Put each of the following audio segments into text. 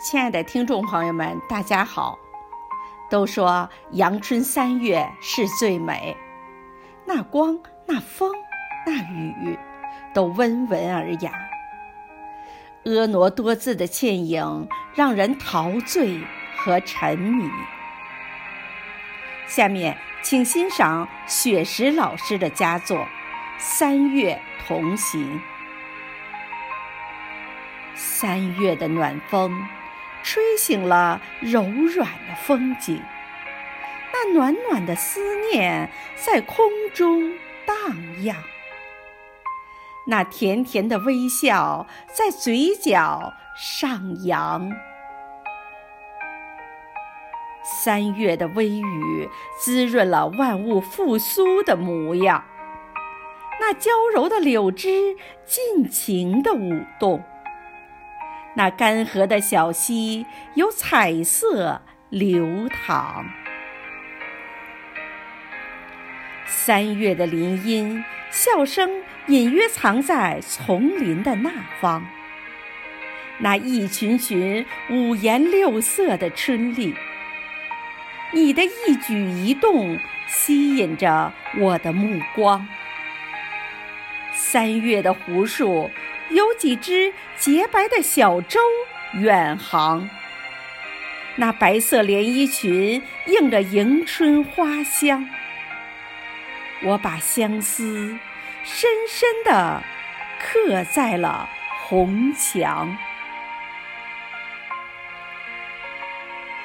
亲爱的听众朋友们，大家好。都说阳春三月是最美，那光、那风、那雨，都温文尔雅。婀娜多姿的倩影，让人陶醉和沉迷。下面，请欣赏雪石老师的佳作《三月同行》。三月的暖风。吹醒了柔软的风景，那暖暖的思念在空中荡漾，那甜甜的微笑在嘴角上扬。三月的微雨滋润了万物复苏的模样，那娇柔的柳枝尽情地舞动。那干涸的小溪有彩色流淌，三月的林荫，笑声隐约藏在丛林的那方。那一群群五颜六色的春丽，你的一举一动吸引着我的目光。三月的湖树。有几只洁白的小舟远航，那白色连衣裙映着迎春花香。我把相思深深地刻在了红墙。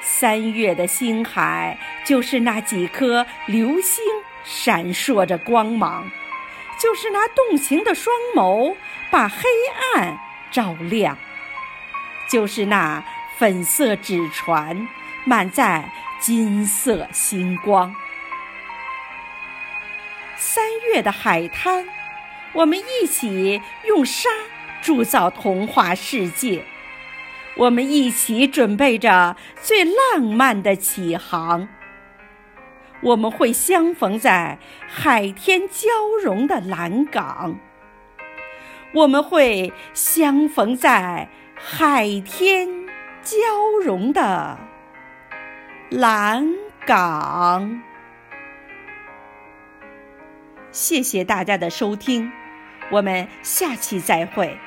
三月的星海，就是那几颗流星闪烁着光芒。就是那动情的双眸，把黑暗照亮；就是那粉色纸船，满载金色星光。三月的海滩，我们一起用沙铸造童话世界，我们一起准备着最浪漫的起航。我们会相逢在海天交融的蓝港，我们会相逢在海天交融的蓝港。谢谢大家的收听，我们下期再会。